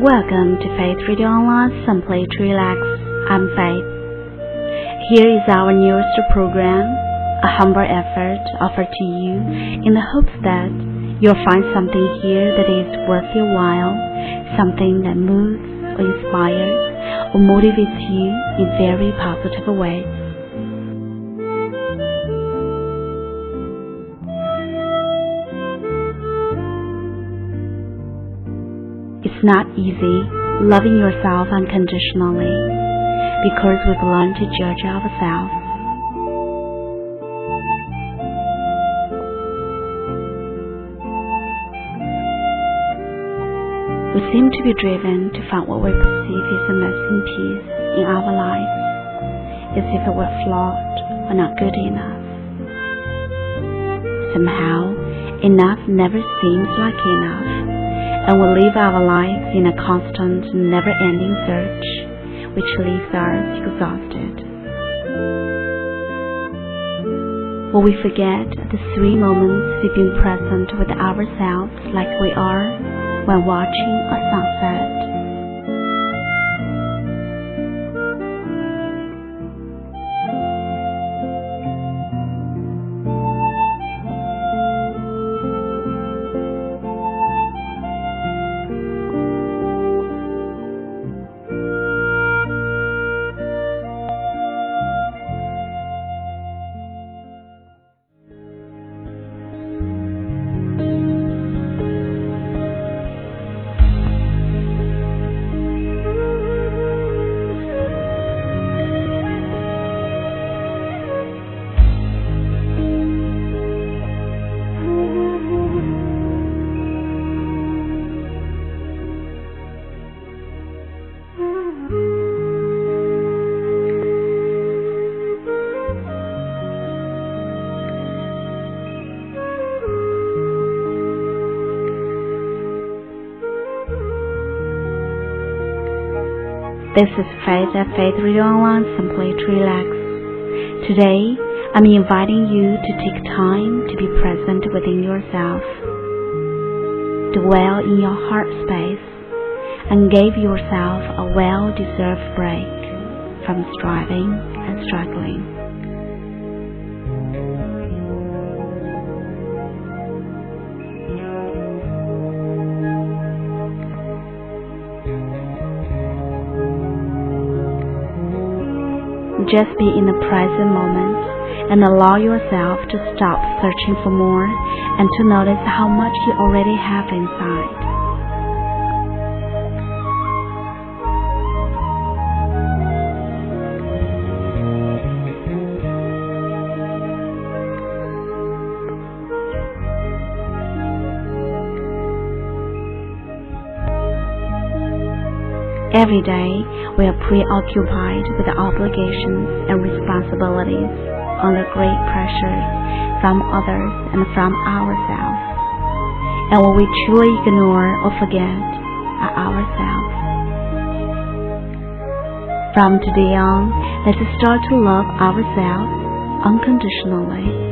Welcome to Faith Radio Online Simply to Relax. I'm Faith. Here is our newest program, a humble effort offered to you in the hopes that you'll find something here that is worth your while, something that moves or inspires or motivates you in very positive ways. It's not easy loving yourself unconditionally because we've learned to judge ourselves. We seem to be driven to find what we perceive is a missing piece in our lives, as if it were flawed or not good enough. Somehow, enough never seems like enough, and we live our lives in a constant, never ending search, which leaves us exhausted. What we forget the three moments we've been present with ourselves like we are when watching a sunset. This is Faith at Faith Radio Online Simply to Relax. Today, I'm inviting you to take time to be present within yourself. Dwell in your heart space and give yourself a well deserved break from striving and struggling. Just be in the present moment and allow yourself to stop searching for more and to notice how much you already have inside. Every day, we are preoccupied with obligations and responsibilities under great pressures from others and from ourselves. And what we truly ignore or forget are ourselves. From today on, let us start to love ourselves unconditionally